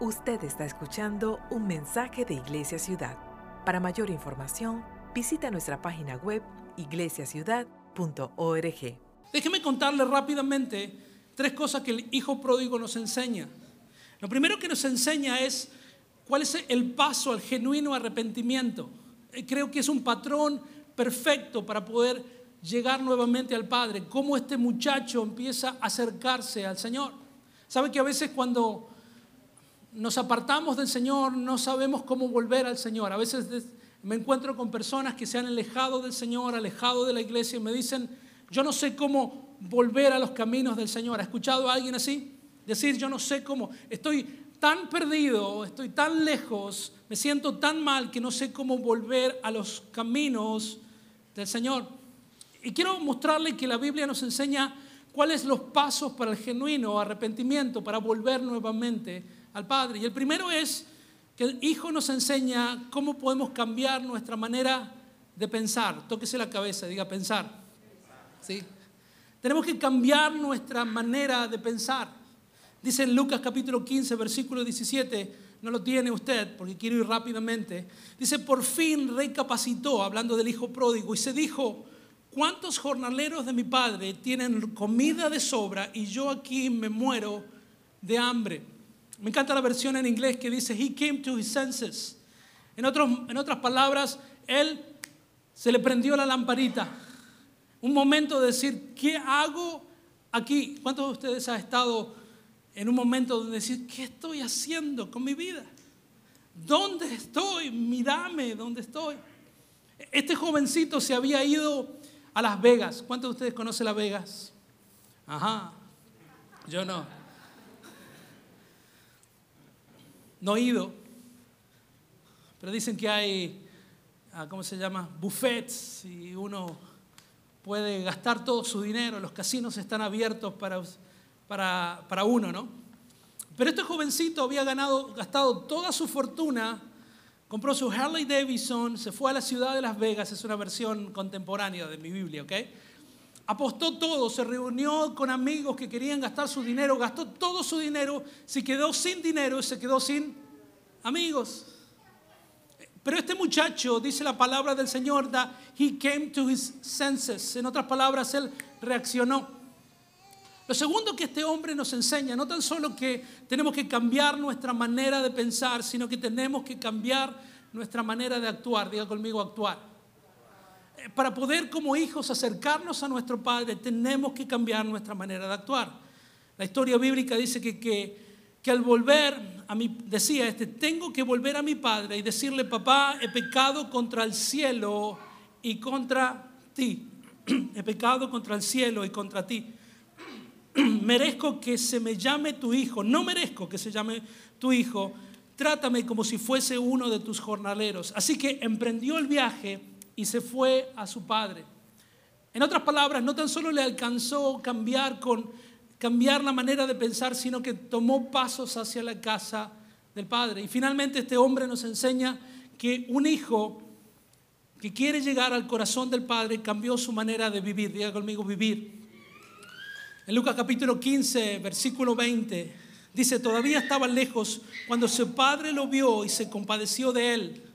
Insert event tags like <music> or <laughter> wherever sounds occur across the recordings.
Usted está escuchando un mensaje de Iglesia Ciudad. Para mayor información, visita nuestra página web iglesiaciudad.org. Déjeme contarle rápidamente tres cosas que el hijo pródigo nos enseña. Lo primero que nos enseña es cuál es el paso al genuino arrepentimiento. Eh, creo que es un patrón perfecto para poder llegar nuevamente al Padre, cómo este muchacho empieza a acercarse al Señor. ¿Sabe que a veces cuando nos apartamos del Señor no sabemos cómo volver al Señor? A veces me encuentro con personas que se han alejado del Señor, alejado de la iglesia y me dicen, yo no sé cómo volver a los caminos del Señor. ¿Ha escuchado a alguien así? Decir, yo no sé cómo, estoy tan perdido, estoy tan lejos, me siento tan mal que no sé cómo volver a los caminos del Señor. Y quiero mostrarle que la Biblia nos enseña cuáles los pasos para el genuino arrepentimiento, para volver nuevamente al Padre. Y el primero es que el Hijo nos enseña cómo podemos cambiar nuestra manera de pensar. Tóquese la cabeza, diga pensar. ¿Sí? Tenemos que cambiar nuestra manera de pensar. Dice en Lucas capítulo 15, versículo 17, no lo tiene usted porque quiero ir rápidamente. Dice, por fin recapacitó, hablando del hijo pródigo, y se dijo, ¿cuántos jornaleros de mi padre tienen comida de sobra y yo aquí me muero de hambre? Me encanta la versión en inglés que dice, He came to his senses. En, otros, en otras palabras, él se le prendió la lamparita. Un momento de decir, ¿qué hago aquí? ¿Cuántos de ustedes han estado en un momento de decir, ¿qué estoy haciendo con mi vida? ¿Dónde estoy? Mírame, ¿dónde estoy? Este jovencito se había ido a Las Vegas. ¿Cuántos de ustedes conocen Las Vegas? Ajá, yo no. No he ido, pero dicen que hay, ah, ¿cómo se llama? Buffets y uno puede gastar todo su dinero. Los casinos están abiertos para para, para uno, ¿no? Pero este jovencito había ganado, gastado toda su fortuna, compró su Harley Davidson, se fue a la ciudad de Las Vegas, es una versión contemporánea de mi Biblia, ¿ok? Apostó todo, se reunió con amigos que querían gastar su dinero, gastó todo su dinero, se quedó sin dinero, se quedó sin amigos. Pero este muchacho, dice la palabra del Señor, that he came to his senses. En otras palabras, él reaccionó. Lo segundo que este hombre nos enseña, no tan solo que tenemos que cambiar nuestra manera de pensar, sino que tenemos que cambiar nuestra manera de actuar. Diga conmigo actuar. Para poder como hijos acercarnos a nuestro Padre, tenemos que cambiar nuestra manera de actuar. La historia bíblica dice que, que, que al volver a mi, decía este, tengo que volver a mi Padre y decirle, papá, he pecado contra el cielo y contra ti. <clears throat> He pecado contra el cielo y contra ti. <clears throat> merezco que se me llame tu hijo, no merezco que se llame tu hijo, trátame como si fuese uno de tus jornaleros. Así que emprendió el viaje y se fue a su padre. En otras palabras, no tan solo le alcanzó cambiar con cambiar la manera de pensar, sino que tomó pasos hacia la casa del padre. Y finalmente este hombre nos enseña que un hijo que quiere llegar al corazón del padre cambió su manera de vivir. Diga conmigo vivir. En Lucas capítulo 15, versículo 20, dice, todavía estaba lejos cuando su padre lo vio y se compadeció de él.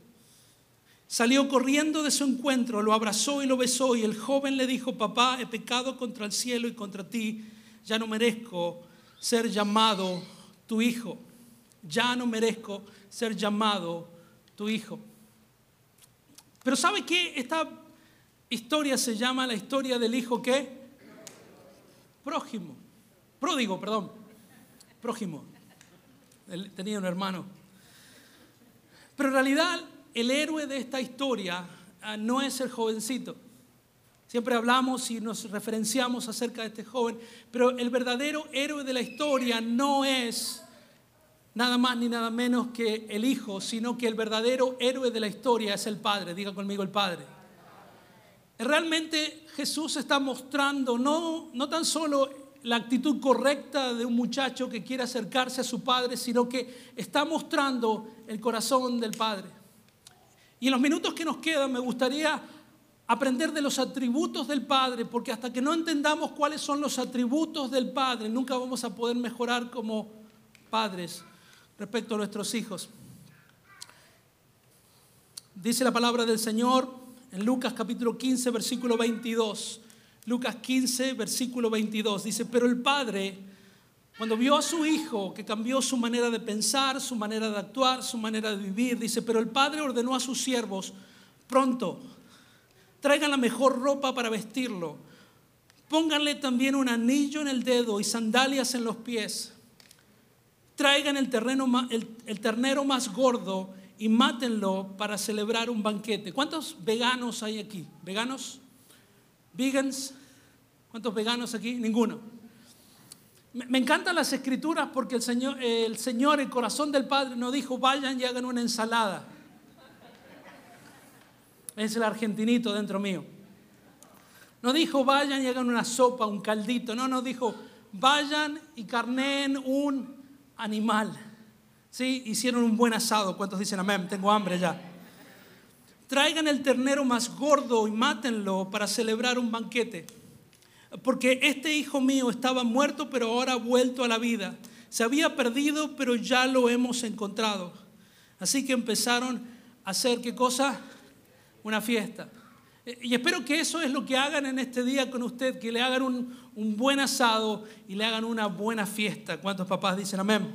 Salió corriendo de su encuentro, lo abrazó y lo besó y el joven le dijo, papá, he pecado contra el cielo y contra ti, ya no merezco ser llamado tu hijo, ya no merezco ser llamado tu hijo. Pero ¿sabe qué? Esta historia se llama la historia del hijo que prójimo, pródigo, perdón, prójimo. Tenía un hermano. Pero en realidad el héroe de esta historia ah, no es el jovencito. Siempre hablamos y nos referenciamos acerca de este joven, pero el verdadero héroe de la historia no es nada más ni nada menos que el hijo, sino que el verdadero héroe de la historia es el padre. Diga conmigo el padre. Realmente Jesús está mostrando no, no tan solo la actitud correcta de un muchacho que quiere acercarse a su padre, sino que está mostrando el corazón del padre. Y en los minutos que nos quedan me gustaría aprender de los atributos del Padre, porque hasta que no entendamos cuáles son los atributos del Padre, nunca vamos a poder mejorar como padres. respecto a nuestros hijos. Dice la palabra del Señor en Lucas capítulo 15, versículo 22. Lucas 15, versículo 22. Dice, pero el padre, cuando vio a su hijo que cambió su manera de pensar, su manera de actuar, su manera de vivir, dice, pero el padre ordenó a sus siervos, pronto, traigan la mejor ropa para vestirlo, pónganle también un anillo en el dedo y sandalias en los pies, traigan el, terreno, el, ternero más gordo y mátenlo para celebrar un banquete. ¿Cuántos veganos hay aquí? ¿Veganos? ¿Vegans? ¿Cuántos veganos aquí? Ninguno. Me encantan las escrituras porque el Señor, el Señor, el corazón del Padre, no dijo vayan y hagan una ensalada. Es el argentinito dentro mío. No dijo vayan y hagan una sopa, un caldito. No, no dijo vayan y carneen un animal. ¿Sí? Hicieron un buen asado. ¿Cuántos dicen amén? Tengo hambre ya. Traigan el ternero más gordo y mátenlo para celebrar un banquete. Porque este hijo mío estaba muerto, pero ahora ha vuelto a la vida. Se había perdido, pero ya lo hemos encontrado. Así que empezaron a hacer qué cosa? Una fiesta. Y espero que eso es lo que hagan en este día con usted, que le hagan un, un buen asado y le hagan una buena fiesta. ¿Cuántos papás dicen amén?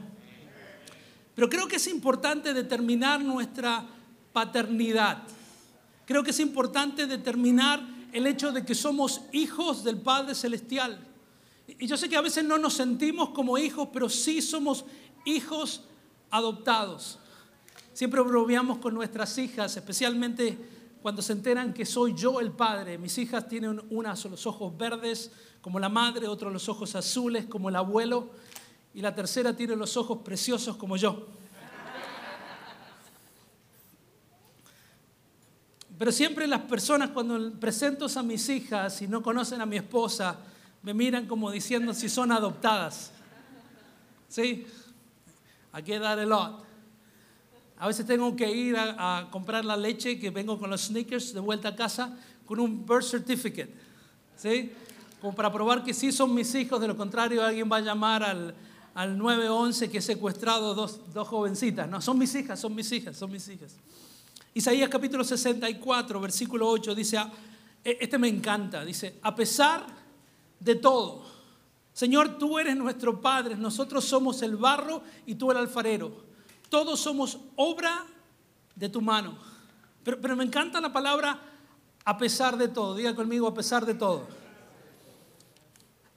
Pero creo que es importante determinar nuestra paternidad. Creo que es importante determinar el hecho de que somos hijos del Padre Celestial. Y yo sé que a veces no nos sentimos como hijos, pero sí somos hijos adoptados. Siempre bromeamos con nuestras hijas, especialmente cuando se enteran que soy yo el padre. Mis hijas tienen unas los ojos verdes como la madre, otros los ojos azules como el abuelo y la tercera tiene los ojos preciosos como yo. Pero siempre las personas cuando presento a mis hijas y no conocen a mi esposa, me miran como diciendo si son adoptadas. ¿Sí? I get that a lot. A veces tengo que ir a, a, comprar la leche que vengo con los sneakers de vuelta a casa con un birth certificate. ¿Sí? Como para probar que sí son mis hijos, de lo contrario alguien va a llamar al, al 911 que he secuestrado dos, dos jovencitas. No, son mis hijas, son mis hijas, son mis hijas. Isaías capítulo 64, versículo 8 dice, ah, e, este me encanta, dice, a pesar de todo, Señor, tú eres nuestro Padre, nosotros somos el barro y tú el alfarero. Todos somos obra de tu mano. Pero, pero me encanta la palabra a pesar de todo. Diga conmigo, a pesar de todo.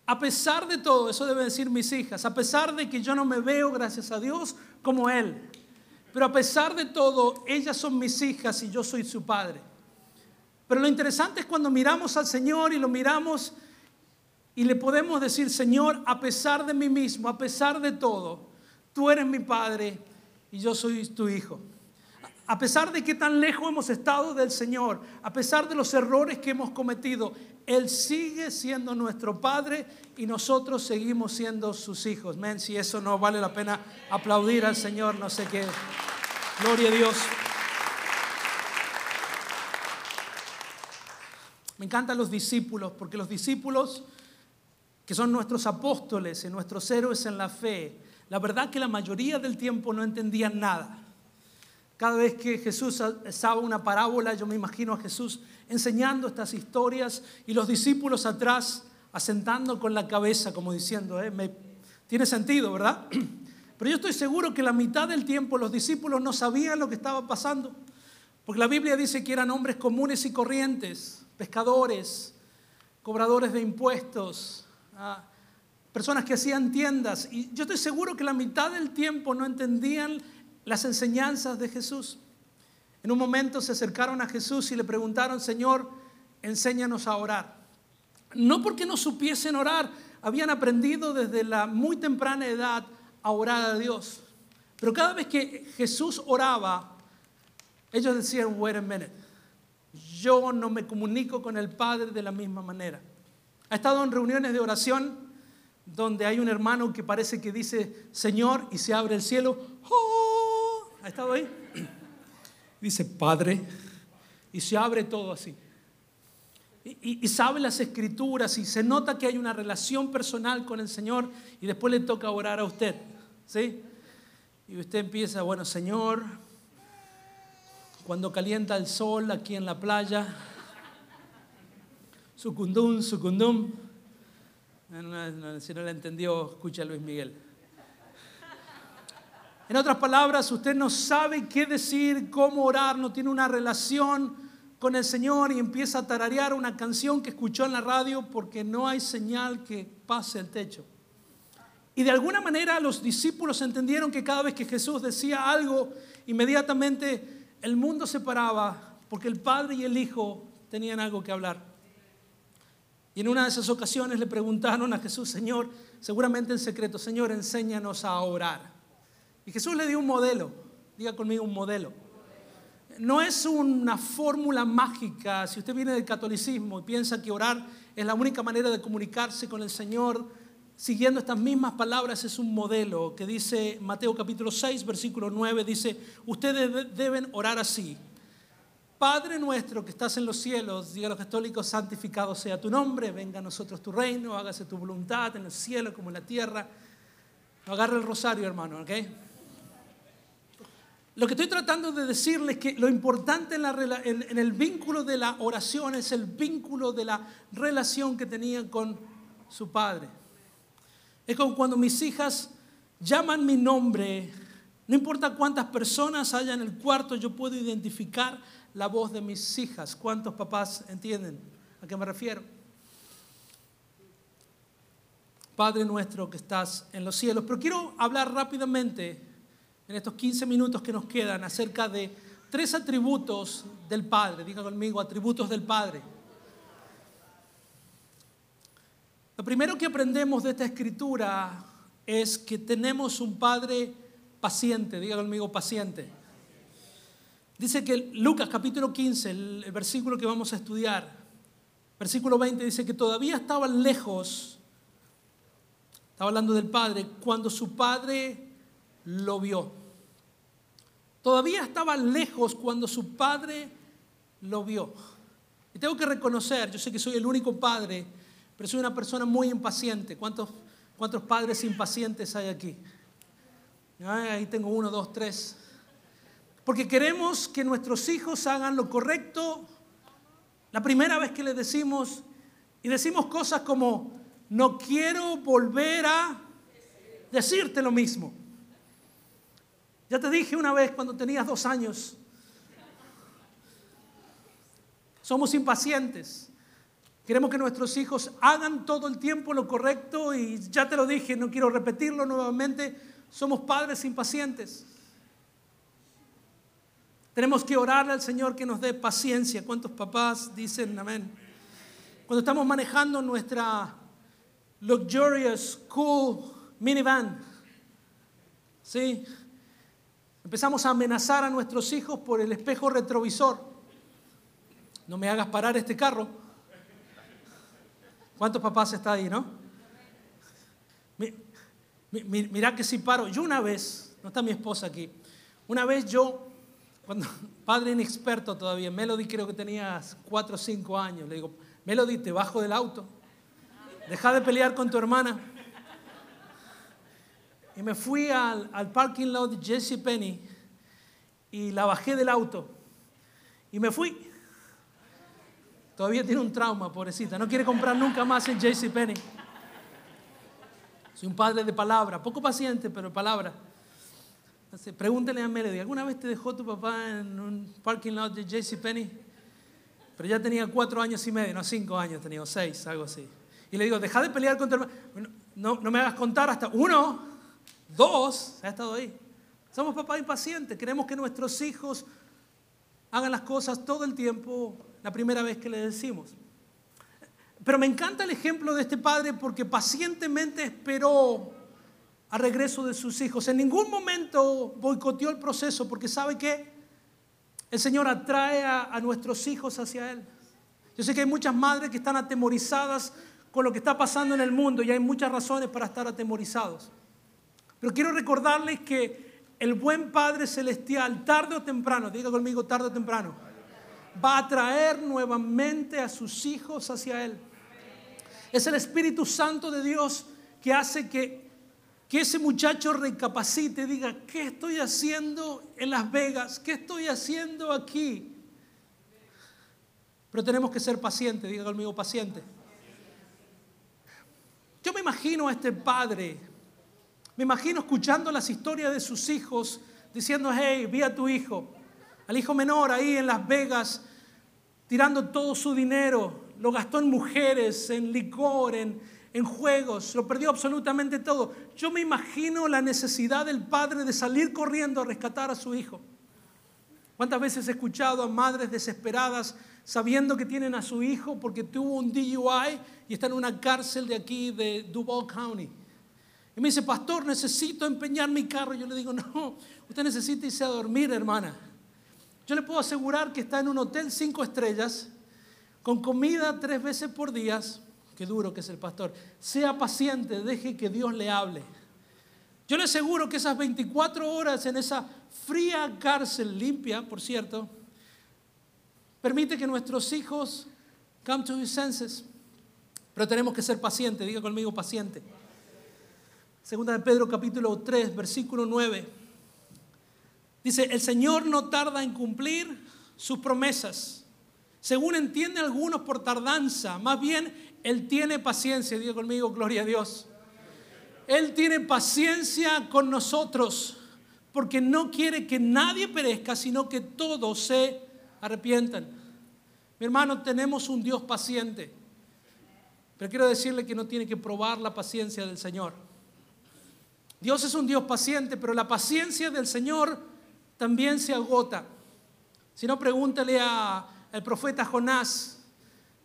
A pesar de todo, eso deben decir mis hijas, a pesar de que yo no me veo, gracias a Dios, como Él. Pero a pesar de todo, ellas son mis hijas y yo soy su padre. Pero lo interesante es cuando miramos al Señor y lo miramos y le podemos decir, Señor, a pesar de mí mismo, a pesar de todo, tú eres mi padre y yo soy tu hijo a pesar de que tan lejos hemos estado del Señor, a pesar de los errores que hemos cometido, Él sigue siendo nuestro Padre y nosotros seguimos siendo sus hijos. Men, si eso no vale la pena aplaudir al Señor, no sé qué. Gloria a Dios. Me encantan los discípulos, porque los discípulos, que son nuestros apóstoles y nuestros héroes en la fe, la verdad que la mayoría del tiempo no entendían nada. Cada vez que Jesús usaba una parábola, yo me imagino a Jesús enseñando estas historias y los discípulos atrás asentando con la cabeza como diciendo, eh, tiene sentido, ¿verdad? <clears throat> Pero yo estoy seguro que la mitad del tiempo los discípulos no sabían lo que estaba pasando, porque la Biblia dice que eran hombres comunes y corrientes, pescadores, cobradores de impuestos, ah, personas que hacían tiendas, y yo estoy seguro que la mitad del tiempo no entendían las enseñanzas de Jesús. En un momento se acercaron a Jesús y le preguntaron, Señor, enséñanos a orar. No porque no supiesen orar, habían aprendido desde la muy temprana edad a orar a Dios. Pero cada vez que Jesús oraba, ellos decían, wait a minute, yo no me comunico con el Padre de la misma manera. Ha estado en reuniones de oración donde hay un hermano que parece que dice, Señor, y se abre el cielo, ¡Oh! ¿Ha estado ahí? Dice, Padre, y se abre todo así. Y, sabe las escrituras y se nota que hay una relación personal con el Señor y después le toca orar a usted. ¿sí? y usted empieza, bueno, Señor, cuando calienta el sol aquí en la playa, sucundum, sucundum. Si no la entendió, escucha Luis Miguel. En otras palabras, usted no sabe qué decir, cómo orar, no tiene una relación con el Señor y empieza a tararear una canción que escuchó en la radio porque no hay señal que pase el techo. Y de alguna manera los discípulos entendieron que cada vez que Jesús decía algo, inmediatamente el mundo se paraba porque el Padre y el Hijo tenían algo que hablar. Y en una de esas ocasiones le preguntaron a Jesús, Señor, seguramente en secreto, Señor, enséñanos a orar. Y Jesús le dio un modelo, diga conmigo un modelo. No es una fórmula mágica, si usted viene del catolicismo y piensa que orar es la única manera de comunicarse con el Señor, siguiendo estas mismas palabras es un modelo que dice Mateo capítulo 6, versículo 9, dice, ustedes deben orar así. Padre nuestro que estás en los cielos, diga a los católicos, santificado sea tu nombre, venga a nosotros tu reino, hágase tu voluntad en el cielo como en la tierra. Agarra el rosario, hermano, ¿ok? Lo que estoy tratando de decirles es que lo importante en, el vínculo de la oración es el vínculo de la relación que tenían con su padre. Es como cuando mis hijas llaman mi nombre, no importa cuántas personas haya en el cuarto, yo puedo identificar la voz de mis hijas. ¿Cuántos papás entienden a qué me refiero? Padre nuestro que estás en los cielos. Pero quiero hablar rápidamente en estos 15 minutos que nos quedan acerca de tres atributos del Padre. Diga conmigo, atributos del Padre. Lo primero que aprendemos de esta escritura es que tenemos un Padre paciente. Diga conmigo, paciente. Dice que Lucas capítulo 15, el, versículo que vamos a estudiar, versículo 20, dice que todavía estaban lejos, estaba hablando del Padre, cuando su Padre lo vio. Todavía estaba lejos cuando su padre lo vio. Y tengo que reconocer, yo sé que soy el único padre, pero soy una persona muy impaciente. ¿Cuántos, cuántos padres impacientes hay aquí? Ahí tengo uno, dos, tres. Porque queremos que nuestros hijos hagan lo correcto la primera vez que les decimos, y decimos cosas como, no quiero volver a decirte lo mismo. Ya te dije una vez cuando tenías dos años. Somos impacientes. Queremos que nuestros hijos hagan todo el tiempo lo correcto y ya te lo dije, no quiero repetirlo nuevamente. Somos padres impacientes. Tenemos que orarle al Señor que nos dé paciencia. ¿Cuántos papás dicen amén? Cuando estamos manejando nuestra luxurious, cool minivan, ¿sí? Empezamos a amenazar a nuestros hijos por el espejo retrovisor. No me hagas parar este carro. ¿Cuántos papás está ahí, no? Mira que si paro. Yo una vez, no está mi esposa aquí, una vez yo, cuando <laughs> padre inexperto todavía, Melody creo que tenías cuatro o cinco años, le digo, Melody, te bajo del auto. Deja de pelear con tu hermana. Y me fui al, parking lot de Jesse Penny y la bajé del auto y me fui. Todavía tiene un trauma, pobrecita. No quiere comprar nunca más en Jesse Penny. Soy un padre de palabra, poco paciente, pero palabra. pregúntele a Melody, ¿alguna vez te dejó tu papá en un parking lot de Jesse Penny? Pero ya tenía cuatro años y medio, no cinco años, tenía seis, algo así. Y le digo, deja de pelear con tu hermano. No, no me hagas contar hasta uno. Dos, ha estado ahí. Somos papás impacientes, queremos que nuestros hijos hagan las cosas todo el tiempo la primera vez que les decimos. Pero me encanta el ejemplo de este padre porque pacientemente esperó al regreso de sus hijos. En ningún momento boicoteó el proceso porque sabe que el Señor atrae a, a nuestros hijos hacia Él. Yo sé que hay muchas madres que están atemorizadas con lo que está pasando en el mundo y hay muchas razones para estar atemorizados. Pero quiero recordarles que el buen Padre Celestial, tarde o temprano, diga conmigo tarde o temprano, va a traer nuevamente a sus hijos hacia Él. Es el Espíritu Santo de Dios que hace que que ese muchacho recapacite diga, ¿qué estoy haciendo en Las Vegas? ¿Qué estoy haciendo aquí? Pero tenemos que ser pacientes, diga conmigo paciente. Yo me imagino a este padre, me imagino escuchando las historias de sus hijos, diciendo, hey, vi a tu hijo, al hijo menor ahí en Las Vegas, tirando todo su dinero, lo gastó en mujeres, en licor, en, en juegos, lo perdió absolutamente todo. Yo me imagino la necesidad del padre de salir corriendo a rescatar a su hijo. ¿Cuántas veces he escuchado a madres desesperadas sabiendo que tienen a su hijo porque tuvo un DUI y está en una cárcel de aquí, de Duval County. Y me dice, pastor, necesito empeñar mi carro. Yo le digo, no, usted necesita irse a dormir, hermana. Yo le puedo asegurar que está en un hotel cinco estrellas, con comida tres veces por día. Qué duro que es el pastor. Sea paciente, deje que Dios le hable. Yo le aseguro que esas 24 horas en esa fría cárcel limpia, por cierto, permite que nuestros hijos come to his senses. Pero tenemos que ser pacientes, diga conmigo paciente. Segunda de Pedro capítulo 3, versículo 9. Dice, el Señor no tarda en cumplir sus promesas. Según entienden algunos por tardanza, más bien Él tiene paciencia, diga conmigo, gloria a Dios. Él tiene paciencia con nosotros porque no quiere que nadie perezca, sino que todos se arrepientan. Mi hermano, tenemos un Dios paciente. Pero quiero decirle que no tiene que probar la paciencia del Señor. Dios es un Dios paciente, pero la paciencia del Señor también se agota. Si no, pregúntale al profeta Jonás,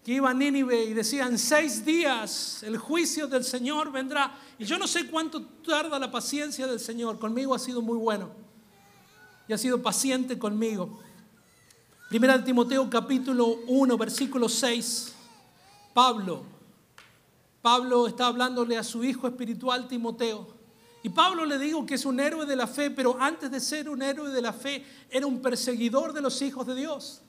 que iba a Nínive y decía, en seis días el juicio del Señor vendrá. Y yo no sé cuánto tarda la paciencia del Señor. Conmigo ha sido muy bueno. Y ha sido paciente conmigo. Primera de Timoteo capítulo 1, versículo 6. Pablo Pablo está hablándole a su hijo espiritual Timoteo. Y Pablo le digo que es un héroe de la fe, pero antes de ser un héroe de la fe, era un perseguidor de los hijos de Dios.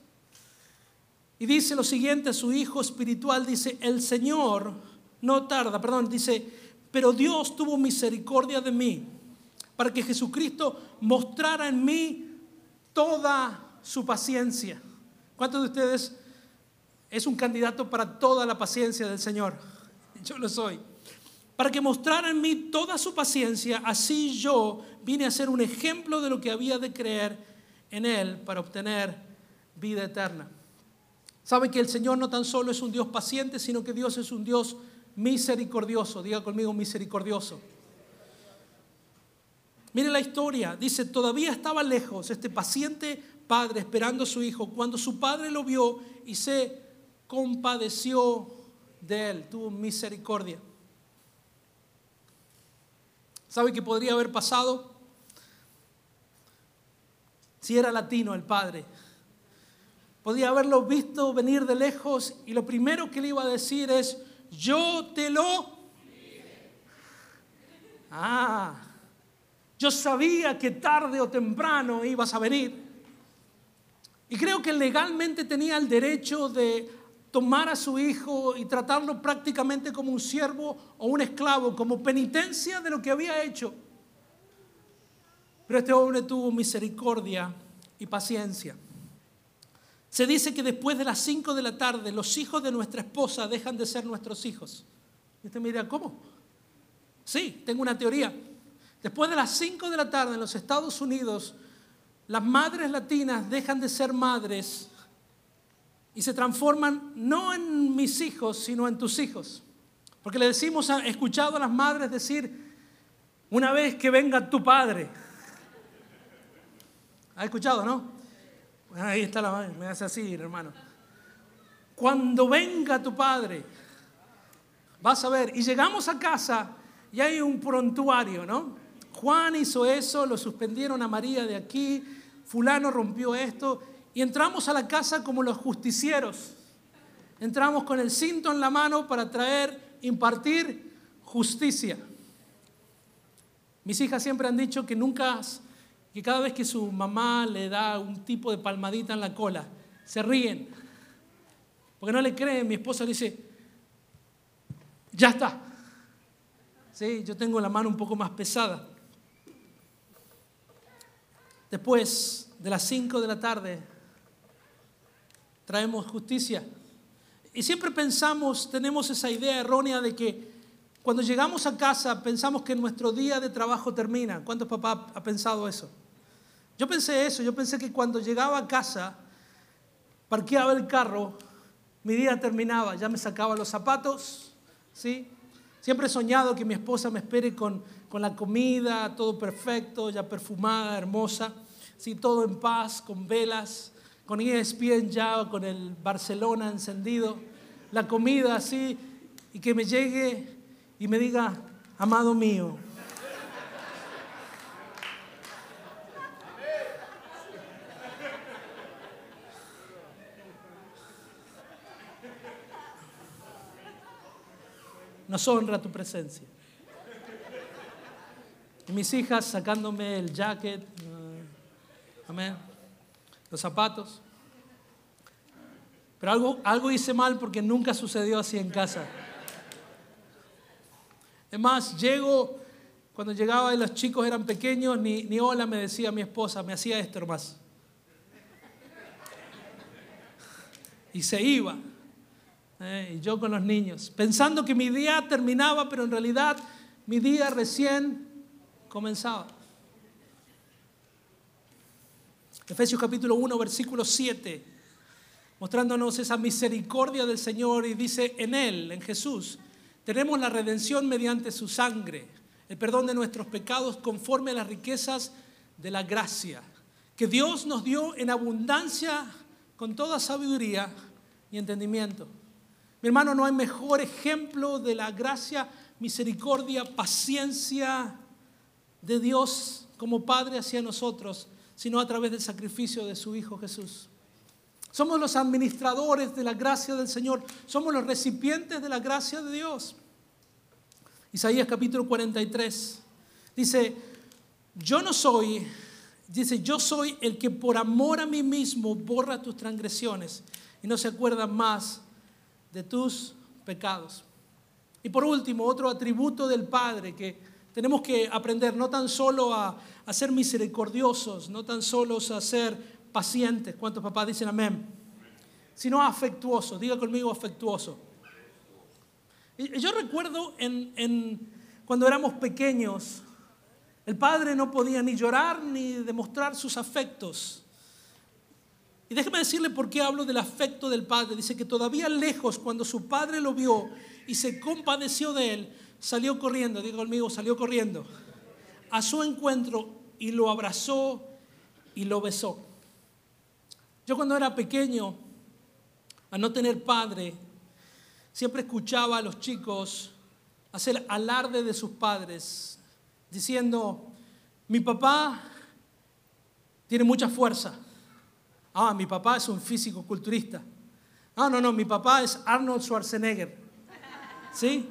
Y dice lo siguiente a su hijo espiritual, dice, el Señor no tarda, perdón, dice, pero Dios tuvo misericordia de mí, para que Jesucristo mostrara en mí toda su paciencia. ¿Cuántos de ustedes es un candidato para toda la paciencia del Señor? <laughs> yo lo soy. Para que mostrara en mí toda su paciencia, así yo vine a ser un ejemplo de lo que había de creer en Él para obtener vida eterna. Sabe que el Señor no tan solo es un Dios paciente, sino que Dios es un Dios misericordioso. Diga conmigo misericordioso. Mire la historia, dice, todavía estaba lejos este paciente padre esperando a su hijo cuando su padre lo vio y se compadeció de él, tuvo misericordia. ¿Sabe qué podría haber pasado? Si era latino el padre. Podría haberlo visto venir de lejos y lo primero que le iba a decir es, yo te lo... Ah, yo sabía que tarde o temprano ibas a venir. Y creo que legalmente tenía el derecho de tomar a su hijo y tratarlo prácticamente como un siervo o un esclavo, como penitencia de lo que había hecho. Pero este hombre tuvo misericordia y paciencia. Se dice que después de las 5 de la tarde los hijos de nuestra esposa dejan de ser nuestros hijos. Y usted me dirá, ¿cómo? Sí, tengo una teoría. Después de las 5 de la tarde en los Estados Unidos, las madres latinas dejan de ser madres y se transforman no en mis hijos, sino en tus hijos. Porque le decimos, he escuchado a las madres decir, una vez que venga tu padre. ¿Ha escuchado, no? ahí está la madre, me hace así, hermano. Cuando venga tu padre, vas a ver, y llegamos a casa y hay un prontuario, ¿no? Juan hizo eso, lo suspendieron a María de aquí, fulano rompió esto, y entramos a la casa como los justicieros. Entramos con el cinto en la mano para traer, impartir justicia. Mis hijas siempre han dicho que nunca, que cada vez que su mamá le da un tipo de palmadita en la cola, se ríen. Porque no le creen. Mi esposa dice, ya está. ¿sí? Yo tengo la mano un poco más pesada. Después de las 5 de la tarde, traemos justicia. Y siempre pensamos, tenemos esa idea errónea de que cuando llegamos a casa pensamos que nuestro día de trabajo termina. ¿Cuántos papás ha pensado eso? Yo pensé eso, yo pensé que cuando llegaba a casa, parqueaba el carro, mi día terminaba, ya me sacaba los zapatos, ¿sí? Siempre he soñado que mi esposa me espere con, con la comida, todo perfecto, ya perfumada, hermosa, ¿sí? todo en paz, con velas, con ESPN ya, con el Barcelona encendido, la comida así, y que me llegue y me diga, amado mío. Nos honra tu presencia. Y mis hijas sacándome el jacket, uh, amén, los zapatos. Pero algo, algo hice mal porque nunca sucedió así en casa. Es más, llego, cuando llegaba y los chicos eran pequeños, ni, ni hola me decía mi esposa, me hacía esto más. Y se iba. Eh, y yo con los niños, pensando que mi día terminaba, pero en realidad mi día recién comenzaba. Efesios capítulo 1, versículo 7, mostrándonos esa misericordia del Señor y dice, en Él, en Jesús, tenemos la redención mediante su sangre, el perdón de nuestros pecados conforme a las riquezas de la gracia, que Dios nos dio en abundancia con toda sabiduría y entendimiento. Mi hermano, no hay mejor ejemplo de la gracia, misericordia, paciencia de Dios como Padre hacia nosotros, sino a través del sacrificio de su Hijo Jesús. Somos los administradores de la gracia del Señor. Somos los recipientes de la gracia de Dios. Isaías capítulo 43 dice, yo no soy, dice, yo soy el que por amor a mí mismo borra tus transgresiones y no se acuerda más de tus pecados. Y por último, otro atributo del Padre que tenemos que aprender no tan solo a, a ser misericordiosos, no tan solo a ser pacientes, ¿cuántos papás dicen amén? Sino afectuoso, diga conmigo afectuoso. Y yo recuerdo en, cuando éramos pequeños, el padre no podía ni llorar ni demostrar sus afectos. Y déjeme decirle por qué hablo del afecto del padre. Dice que todavía lejos, cuando su padre lo vio y se compadeció de él, salió corriendo, diga conmigo, salió corriendo a su encuentro y lo abrazó y lo besó. Yo cuando era pequeño, a no tener padre, siempre escuchaba a los chicos hacer alarde de sus padres, diciendo, mi papá tiene mucha fuerza. Ah, mi papá es un físico culturista. Ah, no, no, mi papá es Arnold Schwarzenegger. ¿Sí?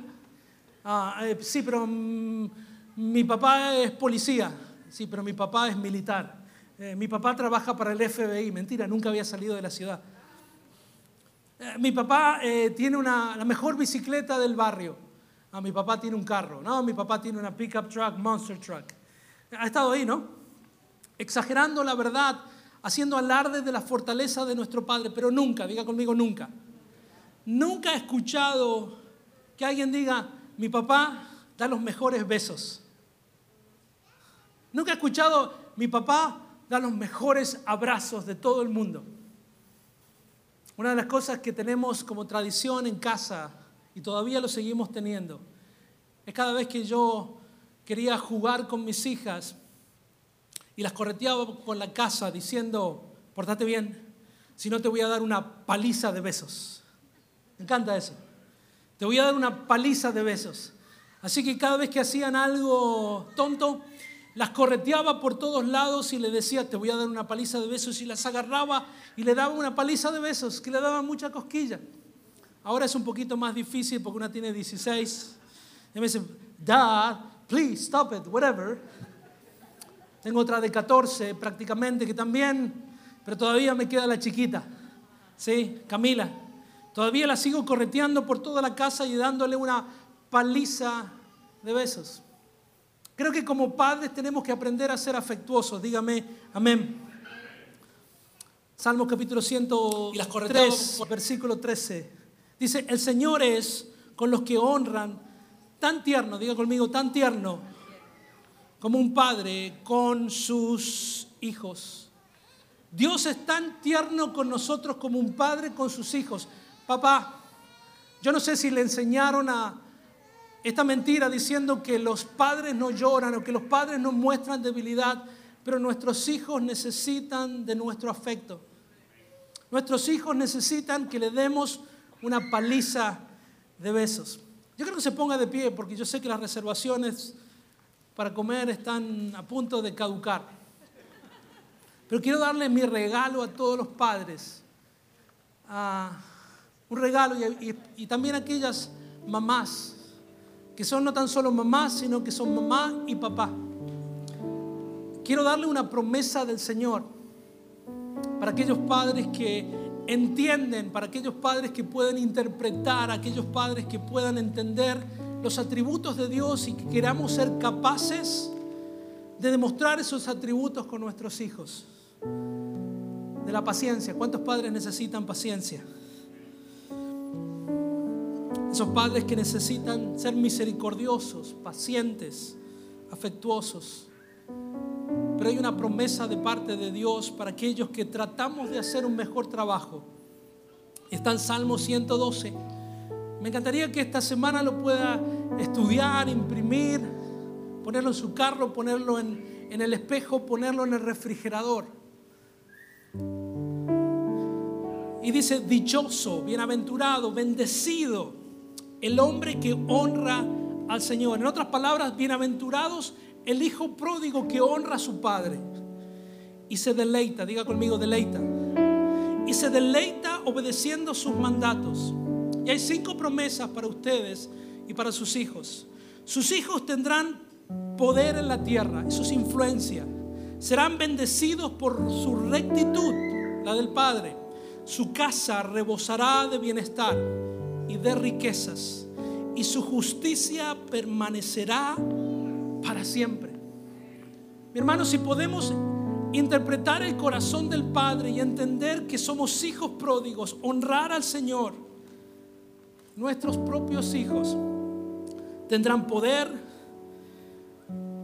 Ah, eh, sí, pero mm, mi papá es policía. Sí, pero mi papá es militar. Eh, mi papá trabaja para el FBI, mentira, nunca había salido de la ciudad. Eh, mi papá eh, tiene una, la mejor bicicleta del barrio. Ah, mi papá tiene un carro. No, mi papá tiene una pickup truck, monster truck. Ha estado ahí, ¿no? Exagerando la verdad, haciendo alarde de la fortaleza de nuestro Padre, pero nunca, diga conmigo nunca. Nunca he escuchado que alguien diga, mi papá da los mejores besos. Nunca he escuchado, mi papá da los mejores abrazos de todo el mundo. Una de las cosas que tenemos como tradición en casa, y todavía lo seguimos teniendo, es cada vez que yo quería jugar con mis hijas y las correteaba con la casa diciendo, portate bien, si no te voy a dar una paliza de besos. Me encanta eso. Te voy a dar una paliza de besos. Así que cada vez que hacían algo tonto, las correteaba por todos lados y le decía, te voy a dar una paliza de besos, y las agarraba y le daba una paliza de besos, que le daba mucha cosquilla. Ahora es un poquito más difícil porque una tiene 16. Y me dice, Dad, please stop it, whatever. Tengo otra de 14 prácticamente que también, pero todavía me queda la chiquita. Sí, Camila. Todavía la sigo correteando por toda la casa y dándole una paliza de besos. Creo que como padres tenemos que aprender a ser afectuosos. Dígame, amén. Salmo capítulo 103, versículo 13. Dice, el Señor es con los que honran tan tierno, diga conmigo, tan tierno, como un padre con sus hijos. Dios es tan tierno con nosotros como un padre con sus hijos. Papá, yo no sé si le enseñaron a esta mentira diciendo que los padres no lloran o que los padres no muestran debilidad, pero nuestros hijos necesitan de nuestro afecto. Nuestros hijos necesitan que le demos una paliza de besos. Yo creo que se ponga de pie porque yo sé que las reservaciones para comer están a punto de caducar. Pero quiero darle mi regalo a todos los padres. Ah, un regalo y, también aquellas mamás que son no tan solo mamás, sino que son mamá y papá. Quiero darle una promesa del Señor para aquellos padres que entienden, para aquellos padres que pueden interpretar, aquellos padres que puedan entender los atributos de Dios y que queramos ser capaces de demostrar esos atributos con nuestros hijos. De la paciencia. ¿Cuántos padres necesitan paciencia? Esos padres que necesitan ser misericordiosos, pacientes, afectuosos. Pero hay una promesa de parte de Dios para aquellos que tratamos de hacer un mejor trabajo. Está en Salmo 112. Me encantaría que esta semana lo pueda estudiar, imprimir, ponerlo en su carro, ponerlo en, en el espejo, ponerlo en el refrigerador. Y dice, dichoso, bienaventurado, bendecido el hombre que honra al Señor. En otras palabras, bienaventurados el hijo pródigo que honra a su padre y se deleita, diga conmigo, deleita. Y se deleita obedeciendo sus mandatos. Y hay cinco promesas para ustedes y para sus hijos. Sus hijos tendrán poder en la tierra, eso es influencia. Serán bendecidos por su rectitud, la del Padre. Su casa rebosará de bienestar y de riquezas, y su justicia permanecerá para siempre. Mi hermano, si podemos interpretar el corazón del Padre y entender que somos hijos pródigos, honrar al Señor, nuestros propios hijos tendrán poder,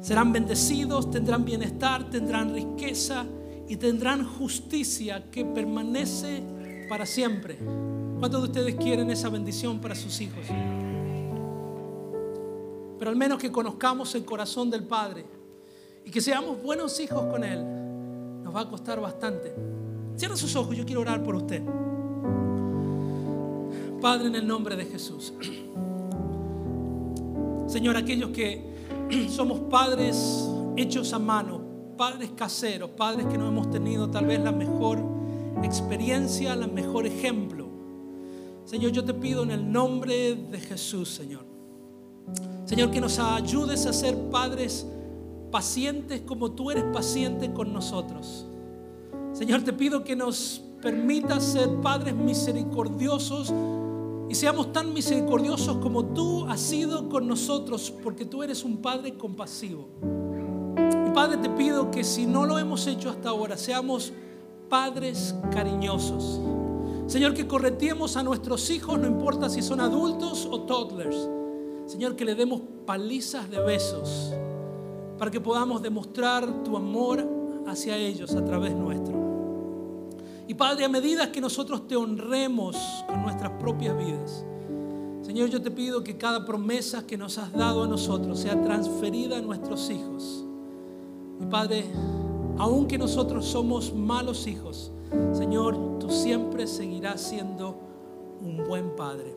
serán bendecidos, tendrán bienestar, tendrán riqueza y tendrán justicia que permanece para siempre. ¿Cuántos de ustedes quieren esa bendición para sus hijos? Pero al menos que conozcamos el corazón del Padre y que seamos buenos hijos con Él, nos va a costar bastante. Cierra sus ojos, yo quiero orar por usted. Padre, en el nombre de Jesús. Señor, aquellos que <clears throat> somos padres hechos a mano, padres caseros, padres que no hemos tenido tal vez la mejor experiencia, el mejor ejemplo Señor, yo te pido en el nombre de Jesús, Señor. Señor, que nos ayudes a ser padres pacientes como tú eres paciente con nosotros. Señor, te pido que nos permitas ser padres misericordiosos y seamos tan misericordiosos como tú has sido con nosotros, porque tú eres un Padre compasivo. Y Padre, te pido que si no lo hemos hecho hasta ahora, seamos padres cariñosos Señor, que corretiemos a nuestros hijos, no importa si son adultos o toddlers. Señor, que le demos palizas de besos para que podamos demostrar tu amor hacia ellos a través nuestro. Y Padre, a medida que nosotros te honremos con nuestras propias vidas, Señor, yo te pido que cada promesa que nos has dado a nosotros sea transferida a nuestros hijos. Y Padre, aunque nosotros somos malos hijos, Señor, tú siempre seguirás siendo un buen Padre.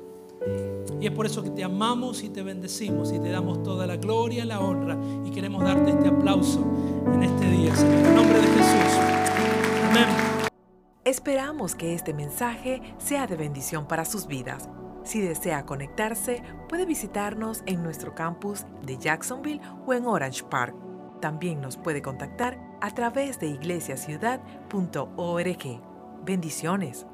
Y es por eso que te amamos y te bendecimos y te damos toda la gloria y la honra y queremos darte este aplauso en este día. En nombre de Jesús. Amén. Esperamos que este mensaje sea de bendición para sus vidas. Si desea conectarse, puede visitarnos en nuestro campus de Jacksonville o en Orange Park. También nos puede contactar a través de iglesiaciudad.org. Bendiciones.